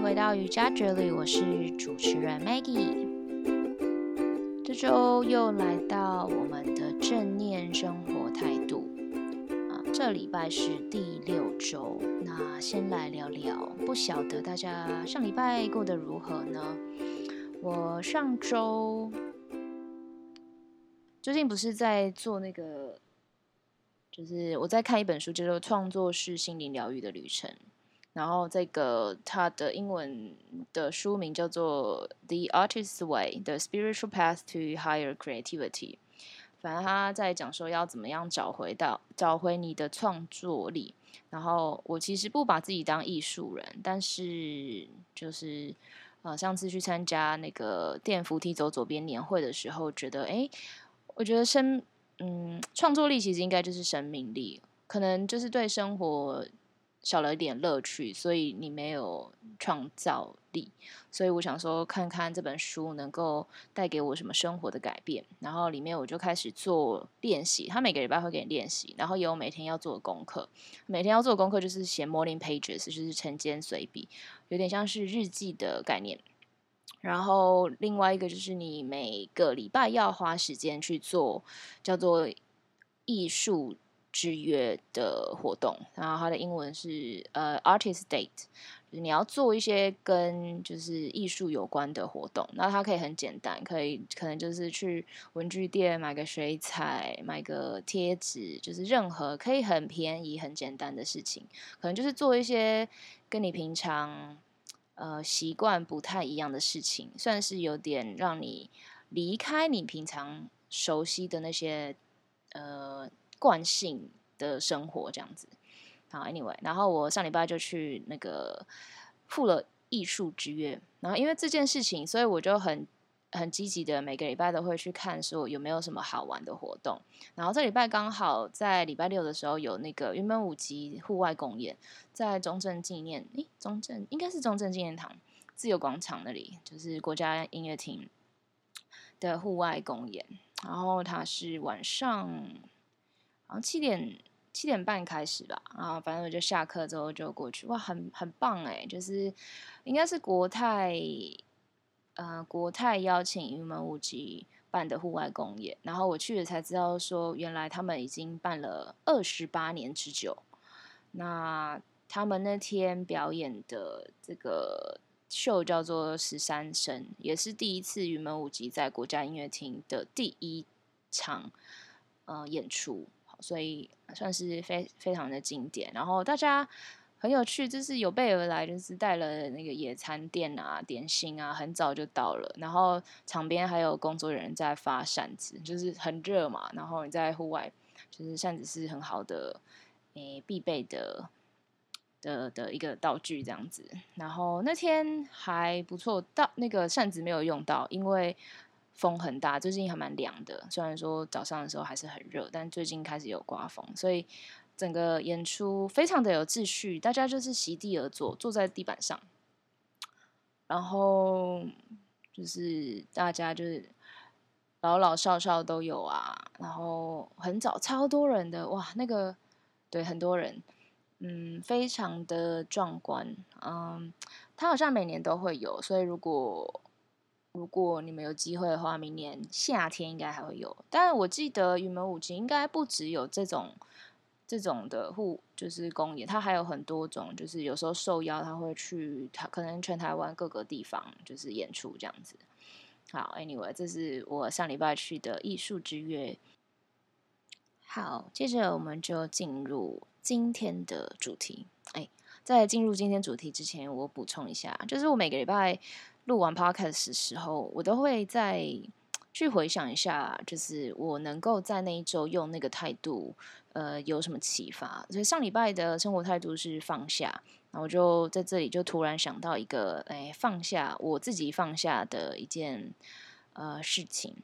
回到瑜伽这里，我是主持人 Maggie。这周又来到我们的正念生活态度啊，这礼拜是第六周。那先来聊聊，不晓得大家上礼拜过得如何呢？我上周最近不是在做那个，就是我在看一本书，叫做《创作是心灵疗愈的旅程》。然后这个它的英文的书名叫做《The Artist's Way: The Spiritual Path to Higher Creativity》。反正他在讲说要怎么样找回到找回你的创作力。然后我其实不把自己当艺术人，但是就是呃上次去参加那个电扶梯走左边年会的时候，觉得哎，我觉得生嗯创作力其实应该就是生命力，可能就是对生活。少了一点乐趣，所以你没有创造力。所以我想说，看看这本书能够带给我什么生活的改变。然后里面我就开始做练习，他每个礼拜会给你练习，然后有每天要做的功课。每天要做的功课就是写 morning pages，就是晨间随笔，有点像是日记的概念。然后另外一个就是你每个礼拜要花时间去做，叫做艺术。之约的活动，然后它的英文是呃 Artist Date，你要做一些跟就是艺术有关的活动。那它可以很简单，可以可能就是去文具店买个水彩，买个贴纸，就是任何可以很便宜、很简单的事情。可能就是做一些跟你平常呃习惯不太一样的事情，算是有点让你离开你平常熟悉的那些呃。惯性的生活这样子，好，Anyway，然后我上礼拜就去那个赴了艺术之约，然后因为这件事情，所以我就很很积极的每个礼拜都会去看说有没有什么好玩的活动。然后这礼拜刚好在礼拜六的时候有那个云门舞集户外公演，在中正纪念，诶，中正应该是中正纪念堂自由广场那里，就是国家音乐厅的户外公演，然后它是晚上。然后七点七点半开始吧，然后反正我就下课之后就过去，哇，很很棒哎，就是应该是国泰，呃，国泰邀请云门舞集办的户外公演，然后我去了才知道说，原来他们已经办了二十八年之久。那他们那天表演的这个秀叫做《十三声》，也是第一次云门舞集在国家音乐厅的第一场呃演出。所以算是非非常的经典，然后大家很有趣，就是有备而来，就是带了那个野餐垫啊、点心啊，很早就到了。然后场边还有工作人员在发扇子，就是很热嘛。然后你在户外，就是扇子是很好的诶必备的的的一个道具这样子。然后那天还不错，到那个扇子没有用到，因为。风很大，最近还蛮凉的。虽然说早上的时候还是很热，但最近开始有刮风，所以整个演出非常的有秩序。大家就是席地而坐，坐在地板上，然后就是大家就是老老少少都有啊。然后很早，超多人的哇，那个对很多人，嗯，非常的壮观。嗯，他好像每年都会有，所以如果。如果你们有机会的话，明年夏天应该还会有。但我记得云门舞集应该不只有这种这种的户，就是公演，它还有很多种。就是有时候受邀，他会去他可能全台湾各个地方就是演出这样子。好，Anyway，这是我上礼拜去的艺术之约。好，接着我们就进入今天的主题。哎，在进入今天主题之前，我补充一下，就是我每个礼拜。录完 podcast 的时候，我都会再去回想一下，就是我能够在那一周用那个态度，呃，有什么启发。所以上礼拜的生活态度是放下，然后就在这里就突然想到一个，哎，放下我自己放下的一件呃事情。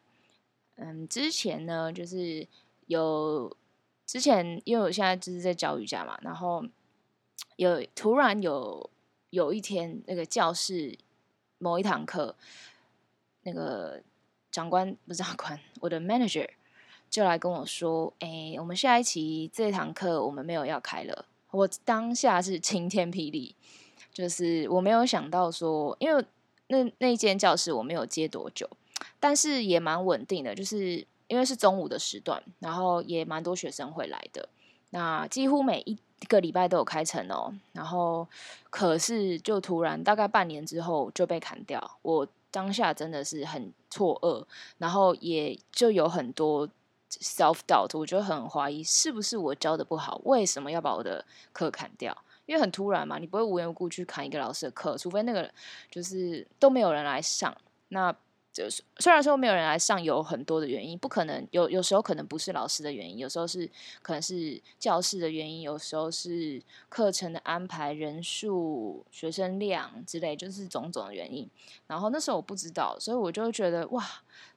嗯，之前呢，就是有之前因为我现在就是在教瑜伽嘛，然后有突然有有一天那个教室。某一堂课，那个长官不是长官，我的 manager 就来跟我说：“哎，我们下一期这堂课我们没有要开了。”我当下是晴天霹雳，就是我没有想到说，因为那那间教室我没有接多久，但是也蛮稳定的，就是因为是中午的时段，然后也蛮多学生会来的，那几乎每一一个礼拜都有开成哦。然后可是就突然大概半年之后就被砍掉，我当下真的是很错愕，然后也就有很多 self doubt，我就很怀疑是不是我教的不好，为什么要把我的课砍掉？因为很突然嘛，你不会无缘无故去砍一个老师的课，除非那个就是都没有人来上。那就是虽然说没有人来上，有很多的原因，不可能有有时候可能不是老师的原因，有时候是可能是教室的原因，有时候是课程的安排、人数、学生量之类，就是种种的原因。然后那时候我不知道，所以我就觉得哇，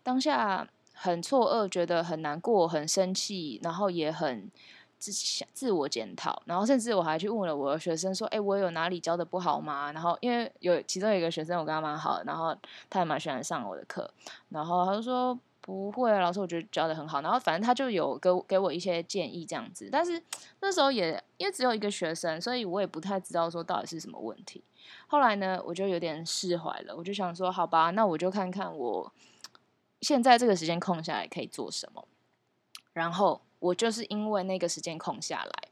当下很错愕，觉得很难过、很生气，然后也很。自想自我检讨，然后甚至我还去问了我的学生说：“哎，我有哪里教的不好吗？”然后因为有其中有一个学生我跟他蛮好，然后他也蛮喜欢上我的课，然后他就说：“不会，老师，我觉得教的很好。”然后反正他就有给给我一些建议这样子，但是那时候也因为只有一个学生，所以我也不太知道说到底是什么问题。后来呢，我就有点释怀了，我就想说：“好吧，那我就看看我现在这个时间空下来可以做什么。”然后。我就是因为那个时间空下来，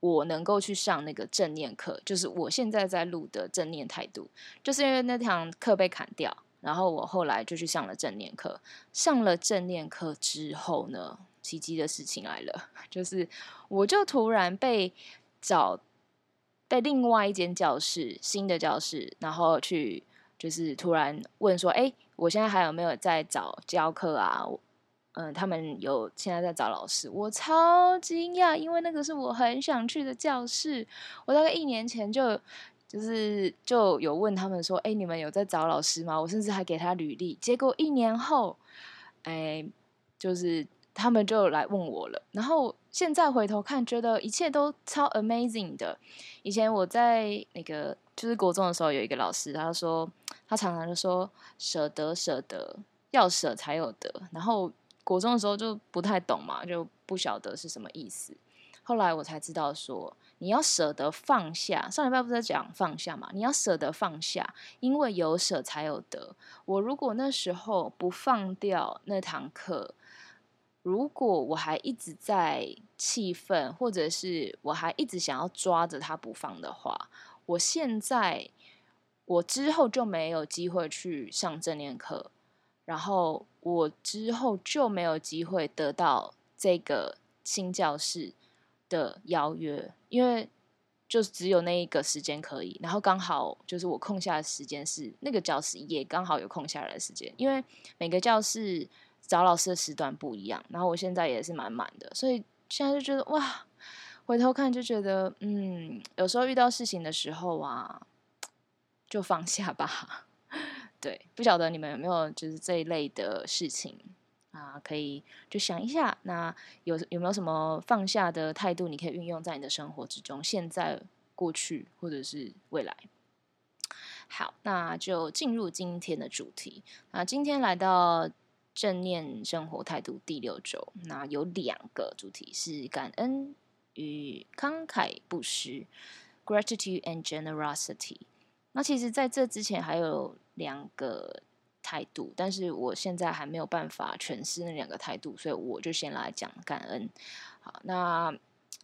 我能够去上那个正念课，就是我现在在录的正念态度，就是因为那堂课被砍掉，然后我后来就去上了正念课。上了正念课之后呢，奇迹的事情来了，就是我就突然被找被另外一间教室新的教室，然后去就是突然问说：“哎，我现在还有没有在找教课啊？”嗯，他们有现在在找老师，我超惊讶，因为那个是我很想去的教室。我大概一年前就就是就有问他们说：“哎，你们有在找老师吗？”我甚至还给他履历。结果一年后，哎，就是他们就来问我了。然后现在回头看，觉得一切都超 amazing 的。以前我在那个就是国中的时候，有一个老师，他说他常常就说：“舍得，舍得，要舍才有得。”然后国中的时候就不太懂嘛，就不晓得是什么意思。后来我才知道说，你要舍得放下。上礼拜不是在讲放下嘛？你要舍得放下，因为有舍才有得。我如果那时候不放掉那堂课，如果我还一直在气愤，或者是我还一直想要抓着他不放的话，我现在我之后就没有机会去上正念课。然后我之后就没有机会得到这个新教室的邀约，因为就只有那一个时间可以。然后刚好就是我空下的时间是那个教室也刚好有空下来的时间，因为每个教室找老师的时段不一样。然后我现在也是满满的，所以现在就觉得哇，回头看就觉得嗯，有时候遇到事情的时候啊，就放下吧。对，不晓得你们有没有就是这一类的事情啊？可以就想一下，那有有没有什么放下的态度，你可以运用在你的生活之中，现在、过去或者是未来。好，那就进入今天的主题。那今天来到正念生活态度第六周，那有两个主题是感恩与慷慨不施 （Gratitude and Generosity）。那其实在这之前还有。两个态度，但是我现在还没有办法诠释那两个态度，所以我就先来讲感恩。好，那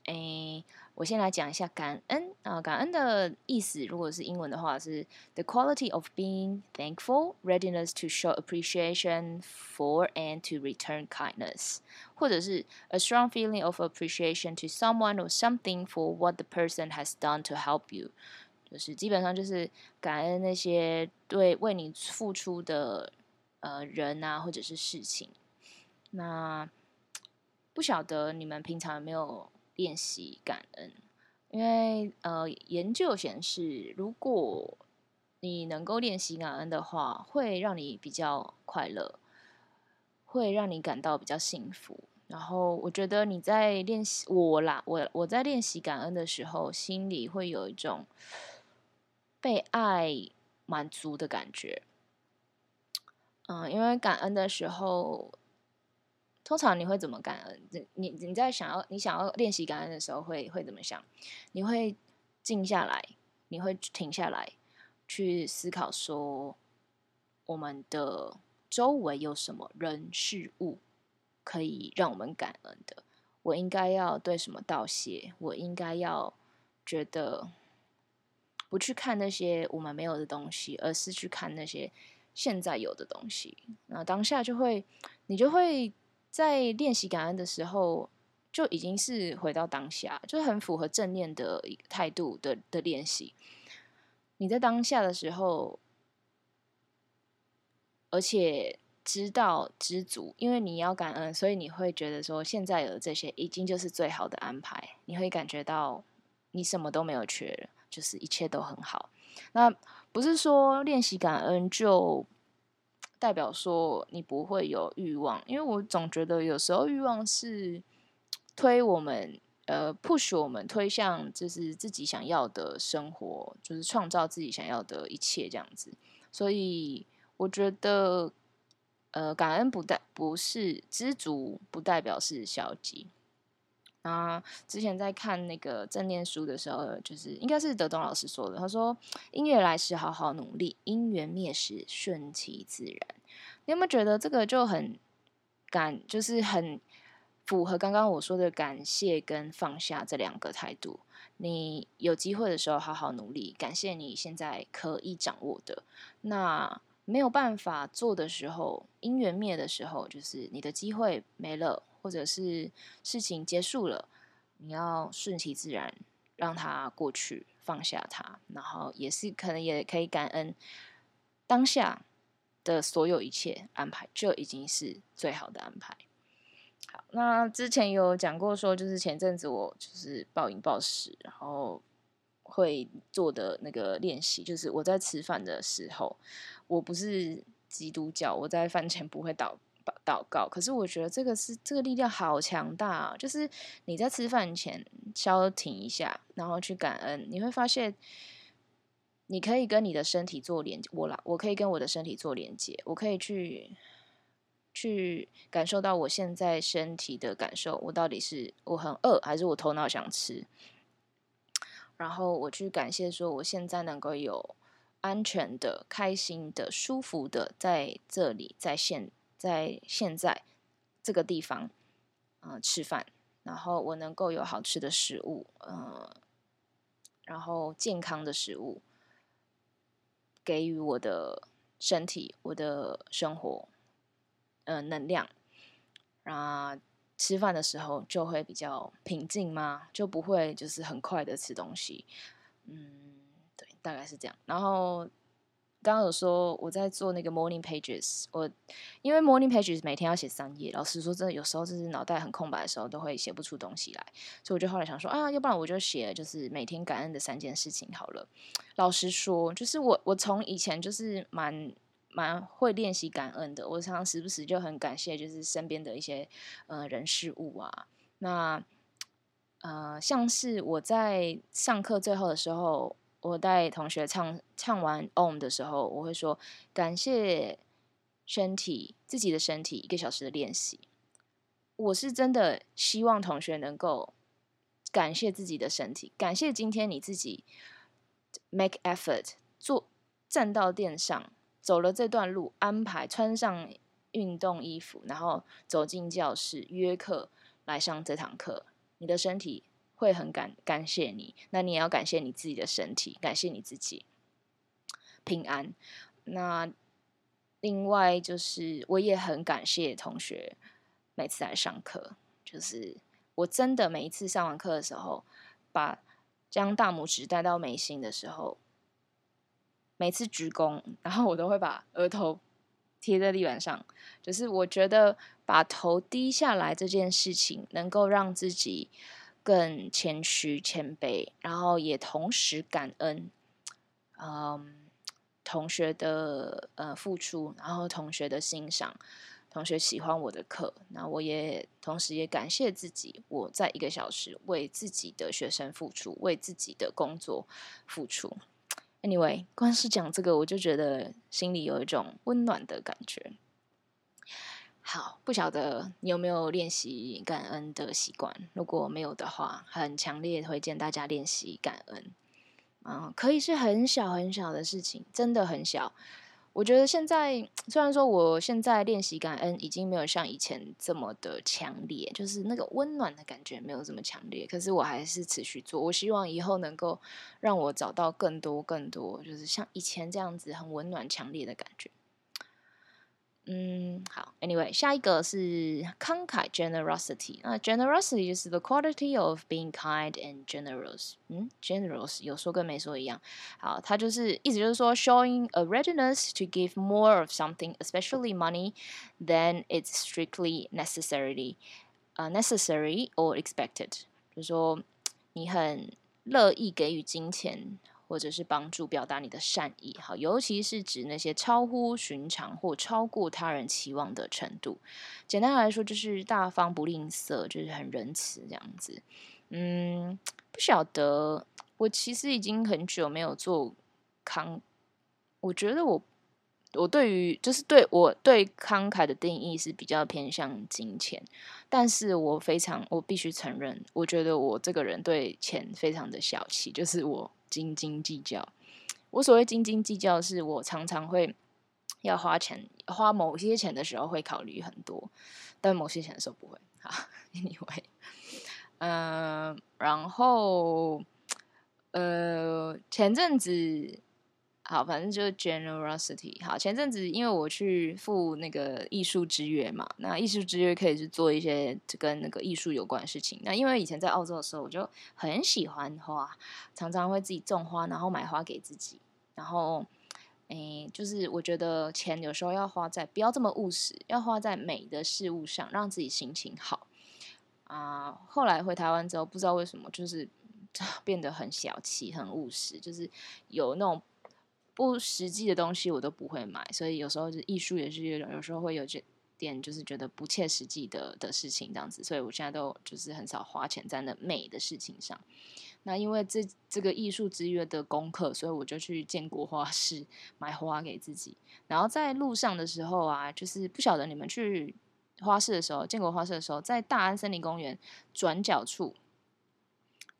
诶，我先来讲一下感恩啊。感恩的意思，如果是英文的话，是 the quality of being thankful, readiness to show appreciation for and to return kindness，或者是 a strong feeling of appreciation to someone or something for what the person has done to help you。 就是基本上就是感恩那些对为你付出的呃人啊，或者是事情。那不晓得你们平常有没有练习感恩？因为呃，研究显示，如果你能够练习感恩的话，会让你比较快乐，会让你感到比较幸福。然后我觉得你在练习我啦，我我在练习感恩的时候，心里会有一种。被爱满足的感觉，嗯，因为感恩的时候，通常你会怎么感恩？你你你在想要你想要练习感恩的时候，会会怎么想？你会静下来，你会停下来去思考说，我们的周围有什么人事物可以让我们感恩的？我应该要对什么道谢？我应该要觉得不去看那些我们没有的东西，而是去看那些现在有的东西。那当下就会，你就会在练习感恩的时候。就已经是回到当下，就很符合正念的态度的的练习。你在当下的时候，而且知道知足，因为你要感恩，所以你会觉得说，现在有这些已经就是最好的安排。你会感觉到你什么都没有缺了，就是一切都很好。那不是说练习感恩就代表说你不会有欲望，因为我总觉得有时候欲望是。推我们，呃，push 我们推向就是自己想要的生活，就是创造自己想要的一切这样子。所以我觉得，呃，感恩不代不是知足，不代表是消极。啊，之前在看那个正念书的时候，就是应该是德东老师说的，他说：“音乐来时好好努力，因缘灭时顺其自然。”你有没有觉得这个就很感，就是很。符合刚刚我说的感谢跟放下这两个态度。你有机会的时候好好努力，感谢你现在可以掌握的。那没有办法做的时候，因缘灭的时候，就是你的机会没了，或者是事情结束了，你要顺其自然，让它过去，放下它，然后也是可能也可以感恩当下的所有一切安排，就已经是最好的安排。好，那之前有讲过说，就是前阵子我就是暴饮暴食，然后会做的那个练习，就是我在吃饭的时候，我不是基督教，我在饭前不会祷祷告，可是我觉得这个是这个力量好强大啊，就是你在吃饭前稍停一下，然后去感恩，你会发现你可以跟你的身体做连接，我啦，我可以跟我的身体做连接，我可以去。去感受到我现在身体的感受，我到底是我很饿，还是我头脑想吃？然后我去感谢说，我现在能够有安全的、开心的、舒服的在这里，在现，在现在这个地方，嗯，吃饭，然后我能够有好吃的食物，嗯，然后健康的食物给予我的身体，我的生活。呃，能量，啊，吃饭的时候就会比较平静吗？就不会就是很快的吃东西，嗯，对，大概是这样。然后刚刚有说我在做那个 morning pages，我因为 morning pages 每天要写三页，老实说真的有时候就是脑袋很空白的时候都会写不出东西来，所以我就后来想说啊，要不然我就写就是每天感恩的三件事情好了。老实说，就是我我从以前就是蛮。蛮会练习感恩的，我常常时不时就很感谢，就是身边的一些呃人事物啊。那呃，像是我在上课最后的时候，我带同学唱唱完 Om 的时候，我会说感谢身体，自己的身体一个小时的练习。我是真的希望同学能够感谢自己的身体，感谢今天你自己 make effort 做站到垫上。走了这段路，安排穿上运动衣服，然后走进教室约课来上这堂课。你的身体会很感感谢你，那你也要感谢你自己的身体，感谢你自己平安。那另外就是，我也很感谢同学每次来上课，就是我真的每一次上完课的时候，把将大拇指带到眉心的时候。每次鞠躬，然后我都会把额头贴在地板上，就是我觉得把头低下来这件事情，能够让自己更谦虚谦卑，然后也同时感恩，嗯，同学的呃付出，然后同学的欣赏，同学喜欢我的课，那我也同时也感谢自己，我在一个小时为自己的学生付出，为自己的工作付出。Anyway，光是讲这个，我就觉得心里有一种温暖的感觉。好，不晓得你有没有练习感恩的习惯？如果没有的话，很强烈推荐大家练习感恩。啊，可以是很小很小的事情，真的很小。我觉得现在虽然说我现在练习感恩已经没有像以前这么的强烈，就是那个温暖的感觉没有这么强烈，可是我还是持续做。我希望以后能够让我找到更多更多，就是像以前这样子很温暖强烈的感觉。嗯，好，Anyway，下一个是慷慨 （generosity）。那 generosity 就是 the quality of being kind and generous。嗯，generous 有说跟没说一样。好，它就是意思就是说，showing a readiness to give more of something, especially money, than it's strictly necessarily, uh, necessary or expected。就是说，你很乐意给予金钱。 或者是帮助表达你的善意，好，尤其是指那些超乎寻常或超过他人期望的程度。简单来说，就是大方不吝啬，就是很仁慈这样子。嗯，不晓得，我其实已经很久没有做慷，我觉得我我对于就是对我对慷慨的定义是比较偏向金钱，但是我非常我必须承认，我觉得我这个人对钱非常的小气，就是我。斤斤计较，我所谓斤斤计较，是我常常会要花钱，花某些钱的时候会考虑很多，但某些钱的时候不会。好，Anyway，嗯，然后呃，前阵子。好，反正就是 generosity。好，前阵子因为我去赴那个艺术之约嘛，那艺术之约可以是做一些跟那个艺术有关的事情。那因为以前在澳洲的时候，我就很喜欢花，常常会自己种花，然后买花给自己。然后，诶，就是我觉得钱有时候要花在不要这么务实，要花在美的事物上，让自己心情好。啊，后来回台湾之后，不知道为什么就是 变得很小气、很务实，就是有那种。不实际的东西我都不会买，所以有时候就艺术也是有有时候会有这点，就是觉得不切实际的的事情这样子，所以我现在都就是很少花钱在那美的事情上。那因为这这个艺术之约的功课，所以我就去建国花市买花给自己。然后在路上的时候啊，就是不晓得你们去花市的时候，建国花市的时候，在大安森林公园转角处，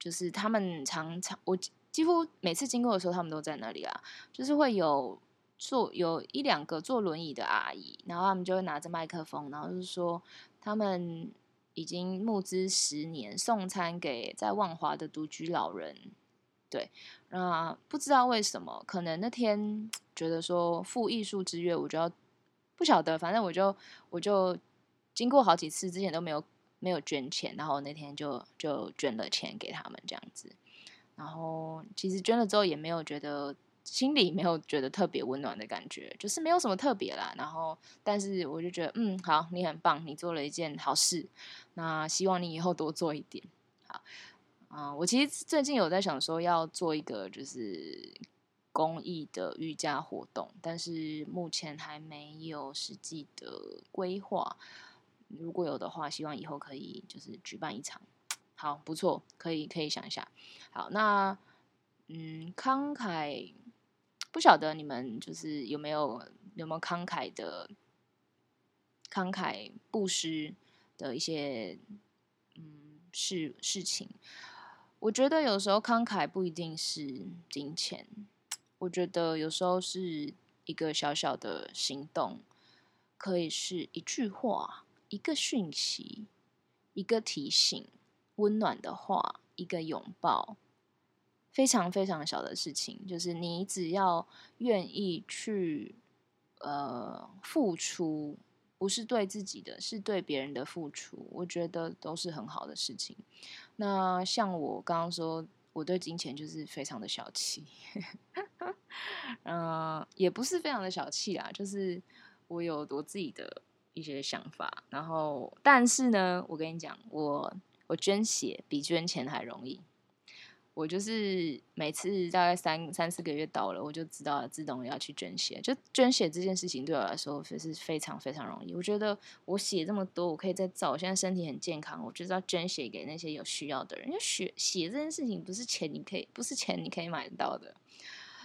就是他们常常我。几乎每次经过的时候，他们都在那里啊，就是会有坐有一两个坐轮椅的阿姨，然后他们就会拿着麦克风，然后就是说他们已经募资十年，送餐给在万华的独居老人。对，那不知道为什么，可能那天觉得说赴艺术之约，我就要不晓得，反正我就我就经过好几次之前都没有没有捐钱，然后那天就就捐了钱给他们这样子。然后其实捐了之后也没有觉得心里没有觉得特别温暖的感觉，就是没有什么特别啦。然后但是我就觉得嗯好，你很棒，你做了一件好事。那希望你以后多做一点。好，啊，我其实最近有在想说要做一个就是公益的瑜伽活动，但是目前还没有实际的规划。如果有的话，希望以后可以就是举办一场。好，不错，可以可以想一下。好，那嗯，慷慨，不晓得你们就是有没有有没有慷慨的慷慨布施的一些嗯事事情。我觉得有时候慷慨不一定是金钱，我觉得有时候是一个小小的行动，可以是一句话、一个讯息、一个提醒。温暖的话，一个拥抱，非常非常小的事情，就是你只要愿意去呃付出，不是对自己的，是对别人的付出，我觉得都是很好的事情。那像我刚刚说，我对金钱就是非常的小气，嗯，也不是非常的小气啊，就是我有我自己的一些想法，然后但是呢，我跟你讲，我。我捐血比捐钱还容易，我就是每次大概三三四个月到了，我就知道自动要去捐血。就捐血这件事情对我来说是非常非常容易。我觉得我血这么多，我可以再造。我现在身体很健康，我就是要捐血给那些有需要的人。因为血血这件事情不是钱你可以不是钱你可以买得到的，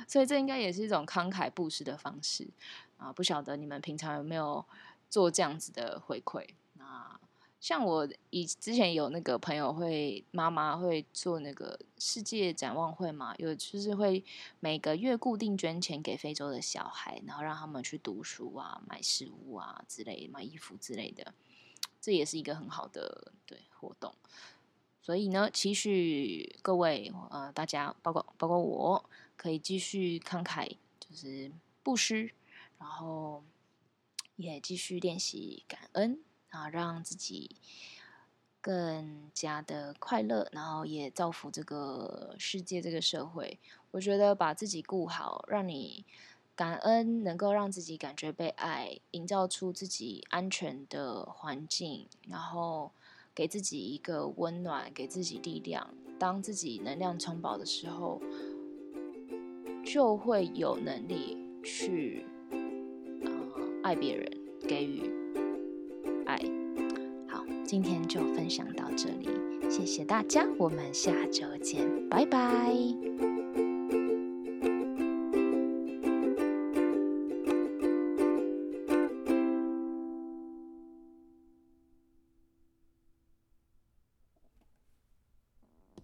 所以这应该也是一种慷慨布施的方式啊！不晓得你们平常有没有做这样子的回馈？像我以之前有那个朋友会妈妈会做那个世界展望会嘛，有就是会每个月固定捐钱给非洲的小孩，然后让他们去读书啊、买食物啊之类、买衣服之类的，这也是一个很好的对活动。所以呢，期许各位呃大家，包括包括我，可以继续慷慨，就是布施，然后也继续练习感恩。啊，让自己更加的快乐，然后也造福这个世界、这个社会。我觉得把自己顾好，让你感恩，能够让自己感觉被爱，营造出自己安全的环境，然后给自己一个温暖，给自己力量。当自己能量充饱的时候，就会有能力去啊爱别人，给予。今天就分享到这里，谢谢大家，我们下周见，拜拜。